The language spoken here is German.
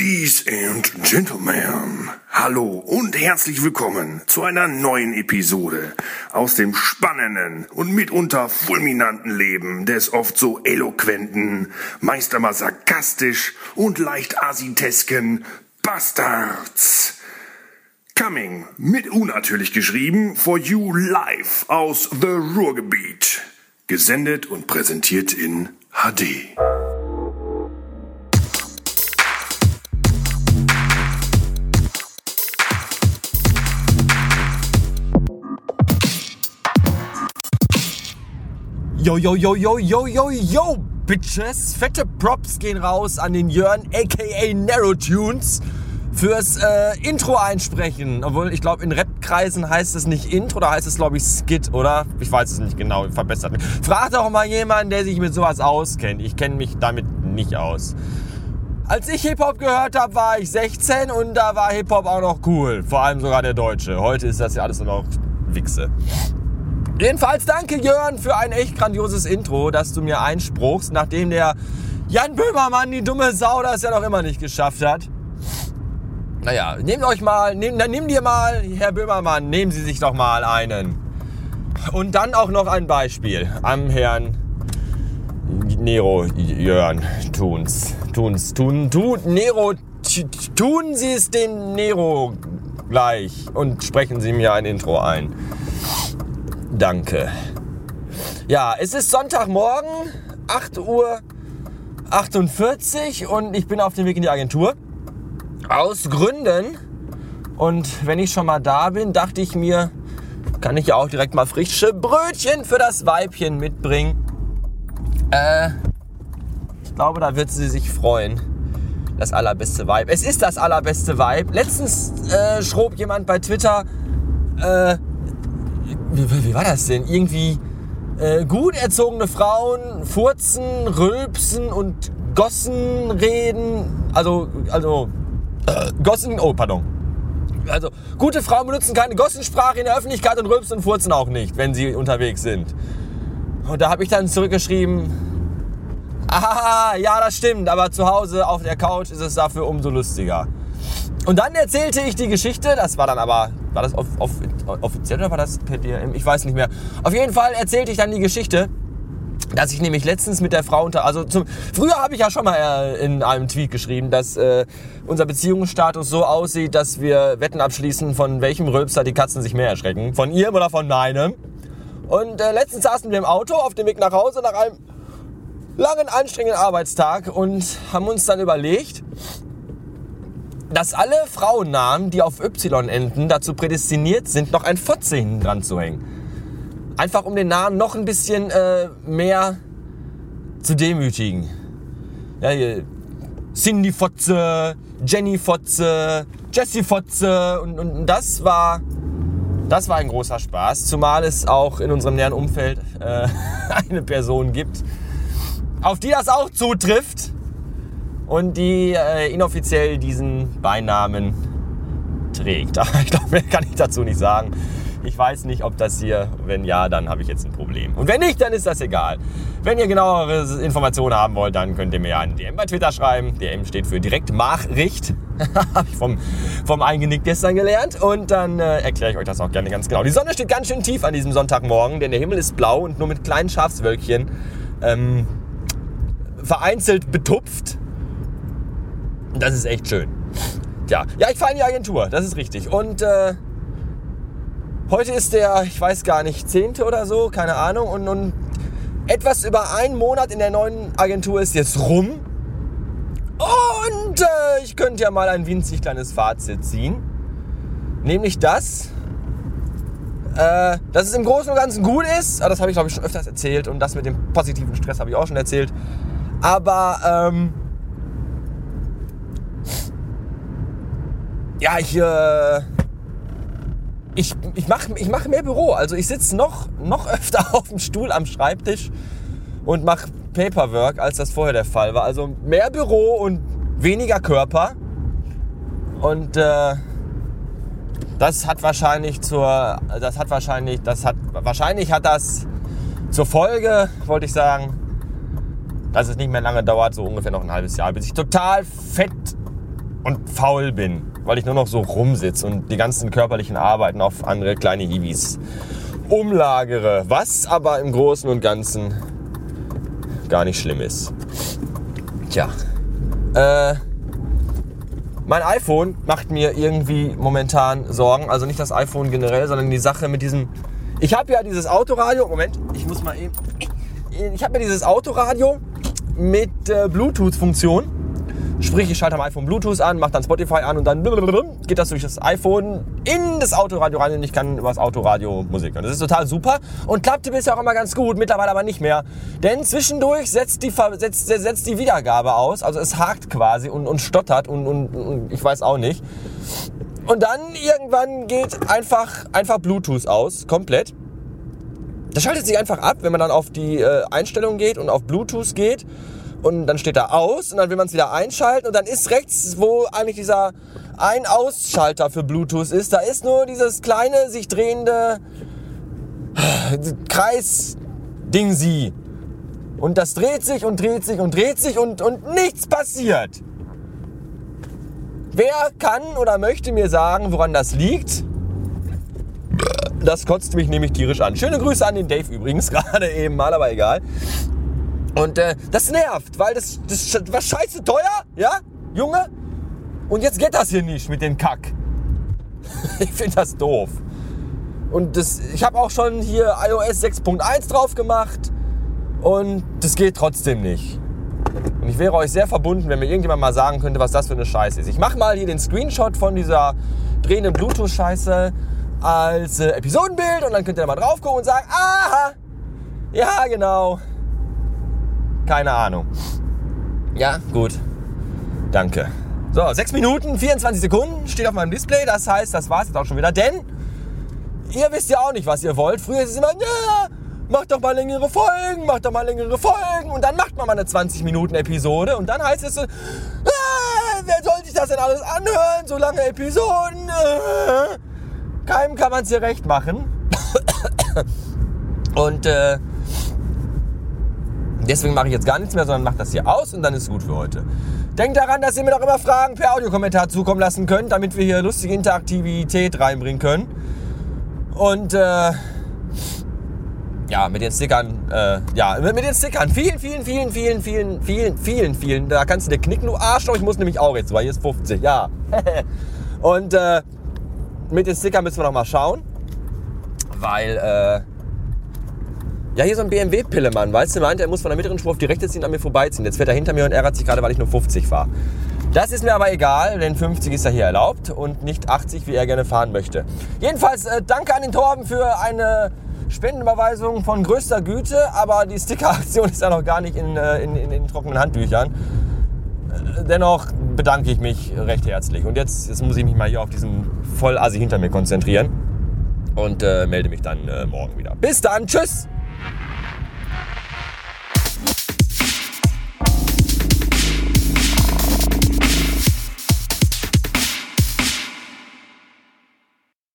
Ladies and Gentlemen, hallo und herzlich willkommen zu einer neuen Episode aus dem spannenden und mitunter fulminanten Leben des oft so eloquenten, meist aber sarkastisch und leicht asitesken Bastards. Coming, mit U natürlich geschrieben, for you live aus The Ruhrgebiet. Gesendet und präsentiert in HD. Yo, yo, yo, yo, yo, yo, yo, Bitches. Fette Props gehen raus an den Jörn, aka Narrow Tunes, fürs äh, Intro einsprechen. Obwohl, ich glaube, in Rap-Kreisen heißt es nicht Intro, da heißt es, glaube ich, Skit, oder? Ich weiß es nicht genau, verbessert mich. Fragt doch mal jemanden, der sich mit sowas auskennt. Ich kenne mich damit nicht aus. Als ich Hip-Hop gehört habe, war ich 16 und da war Hip-Hop auch noch cool. Vor allem sogar der Deutsche. Heute ist das ja alles nur noch Wichse. Jedenfalls danke Jörn für ein echt grandioses Intro, das du mir einspruchst, nachdem der Jan Böhmermann, die dumme Sau, das ja noch immer nicht geschafft hat. Naja, nehmt euch mal, nehm, dann nimm dir mal, Herr Böhmermann, nehmen Sie sich doch mal einen. Und dann auch noch ein Beispiel am Herrn Nero Jörn Tuns. Tuns, tun, tun, Nero, tun Sie es dem Nero gleich und sprechen Sie mir ein Intro ein. Danke. Ja, es ist Sonntagmorgen, 8 Uhr 48 und ich bin auf dem Weg in die Agentur. Aus Gründen. Und wenn ich schon mal da bin, dachte ich mir, kann ich ja auch direkt mal frische Brötchen für das Weibchen mitbringen. Äh, ich glaube, da wird sie sich freuen. Das allerbeste Weib. Es ist das allerbeste Weib. Letztens äh, schrob jemand bei Twitter, äh, wie, wie war das denn? Irgendwie äh, gut erzogene Frauen furzen, rülpsen und Gossen reden. Also, also, äh, Gossen, oh, pardon. Also, gute Frauen benutzen keine Gossensprache in der Öffentlichkeit und rülpsen und furzen auch nicht, wenn sie unterwegs sind. Und da habe ich dann zurückgeschrieben, ah, ja, das stimmt, aber zu Hause auf der Couch ist es dafür umso lustiger. Und dann erzählte ich die Geschichte, das war dann aber, war das off, off, offiziell oder war das per DM? Ich weiß nicht mehr. Auf jeden Fall erzählte ich dann die Geschichte, dass ich nämlich letztens mit der Frau unter, also zum, früher habe ich ja schon mal äh, in einem Tweet geschrieben, dass äh, unser Beziehungsstatus so aussieht, dass wir Wetten abschließen, von welchem Rülpser die Katzen sich mehr erschrecken, von ihrem oder von meinem. Und äh, letztens saßen wir im Auto auf dem Weg nach Hause nach einem langen, anstrengenden Arbeitstag und haben uns dann überlegt, dass alle Frauennamen, die auf Y enden, dazu prädestiniert sind, noch ein Fotze hinten dran zu hängen. Einfach um den Namen noch ein bisschen äh, mehr zu demütigen. Ja, Cindy Fotze, Jenny Fotze, Jessie Fotze und, und das war das war ein großer Spaß, zumal es auch in unserem näheren Umfeld äh, eine Person gibt, auf die das auch zutrifft und die äh, inoffiziell diesen Beinamen trägt. Aber ich glaube, mehr kann ich dazu nicht sagen. Ich weiß nicht, ob das hier, wenn ja, dann habe ich jetzt ein Problem. Und wenn nicht, dann ist das egal. Wenn ihr genauere Informationen haben wollt, dann könnt ihr mir einen DM bei Twitter schreiben. DM steht für Direktmachricht. habe ich vom, vom Eingenick gestern gelernt. Und dann äh, erkläre ich euch das auch gerne ganz genau. Die Sonne steht ganz schön tief an diesem Sonntagmorgen, denn der Himmel ist blau und nur mit kleinen Schafswölkchen ähm, vereinzelt betupft. Das ist echt schön. Tja, ja, ich fahre in die Agentur, das ist richtig. Und äh, heute ist der, ich weiß gar nicht, 10. oder so, keine Ahnung. Und, und etwas über einen Monat in der neuen Agentur ist jetzt rum. Und äh, ich könnte ja mal ein winzig kleines Fazit ziehen. Nämlich das, äh, dass es im Großen und Ganzen gut ist. Das habe ich, glaube ich, schon öfters erzählt. Und das mit dem positiven Stress habe ich auch schon erzählt. Aber ähm, ja, ich, äh, ich, ich mache ich mach mehr Büro. Also ich sitze noch, noch öfter auf dem Stuhl am Schreibtisch und mache Paperwork, als das vorher der Fall war. Also mehr Büro und weniger Körper. Und äh, das hat wahrscheinlich zur, das hat wahrscheinlich, das hat, wahrscheinlich hat das zur Folge, wollte ich sagen, dass es nicht mehr lange dauert, so ungefähr noch ein halbes Jahr, bis ich total fett und faul bin, weil ich nur noch so rumsitze und die ganzen körperlichen Arbeiten auf andere kleine Hiwis umlagere, was aber im Großen und Ganzen gar nicht schlimm ist. Tja, äh, mein iPhone macht mir irgendwie momentan Sorgen, also nicht das iPhone generell, sondern die Sache mit diesem. Ich habe ja dieses Autoradio. Moment, ich muss mal eben. Ich habe ja dieses Autoradio mit äh, Bluetooth-Funktion. Sprich, ich schalte am iPhone Bluetooth an, mache dann Spotify an und dann geht das durch das iPhone in das Autoradio rein und ich kann über das Autoradio Musik hören. Das ist total super und klappte bisher auch immer ganz gut, mittlerweile aber nicht mehr. Denn zwischendurch setzt die, setzt, setzt die Wiedergabe aus, also es hakt quasi und, und stottert und, und, und ich weiß auch nicht. Und dann irgendwann geht einfach, einfach Bluetooth aus, komplett. Das schaltet sich einfach ab, wenn man dann auf die äh, Einstellungen geht und auf Bluetooth geht und dann steht da aus und dann will man es wieder einschalten und dann ist rechts, wo eigentlich dieser Ein-Aus-Schalter für Bluetooth ist, da ist nur dieses kleine, sich drehende Kreis-Ding-Sie. Und das dreht sich und dreht sich und dreht sich und, und nichts passiert. Wer kann oder möchte mir sagen, woran das liegt? Das kotzt mich nämlich tierisch an. Schöne Grüße an den Dave übrigens, gerade eben mal, aber egal. Und äh, das nervt, weil das, das war scheiße teuer, ja, Junge? Und jetzt geht das hier nicht mit dem Kack. ich finde das doof. Und das, ich habe auch schon hier iOS 6.1 drauf gemacht und das geht trotzdem nicht. Und ich wäre euch sehr verbunden, wenn mir irgendjemand mal sagen könnte, was das für eine Scheiße ist. Ich mache mal hier den Screenshot von dieser drehenden Bluetooth-Scheiße als äh, Episodenbild und dann könnt ihr da mal drauf gucken und sagen, aha, ja genau, keine Ahnung. Ja, gut. Danke. So, 6 Minuten, 24 Sekunden steht auf meinem Display. Das heißt, das war es jetzt auch schon wieder. Denn ihr wisst ja auch nicht, was ihr wollt. Früher ist es immer, ja, macht doch mal längere Folgen, macht doch mal längere Folgen. Und dann macht man mal eine 20 Minuten Episode. Und dann heißt es so, ah, wer soll sich das denn alles anhören? So lange Episoden. Äh. Keinem kann man es hier recht machen. Und äh, Deswegen mache ich jetzt gar nichts mehr, sondern mache das hier aus und dann ist es gut für heute. Denkt daran, dass ihr mir noch immer Fragen per Audiokommentar zukommen lassen könnt, damit wir hier lustige Interaktivität reinbringen können. Und äh, ja, mit den Stickern, äh, ja, mit, mit den Stickern. Vielen, vielen, vielen, vielen, vielen, vielen, vielen, vielen. Da kannst du dir knicken, du Arschloch. Ich muss nämlich auch jetzt, weil hier ist 50, ja. und äh, mit den Stickern müssen wir noch mal schauen, weil Äh, ja, hier so ein BMW-Pillemann, weißt du, meint, er muss von der mittleren Spur auf die rechte ziehen, an mir vorbeiziehen. Jetzt fährt er hinter mir und ärgert sich gerade, weil ich nur 50 fahre. Das ist mir aber egal, denn 50 ist ja hier erlaubt und nicht 80, wie er gerne fahren möchte. Jedenfalls äh, danke an den Torben für eine Spendenüberweisung von größter Güte, aber die Sticker-Aktion ist ja noch gar nicht in, äh, in, in, in trockenen Handtüchern. Äh, dennoch bedanke ich mich recht herzlich. Und jetzt, jetzt muss ich mich mal hier auf diesen Vollassi hinter mir konzentrieren und äh, melde mich dann äh, morgen wieder. Bis dann, tschüss! you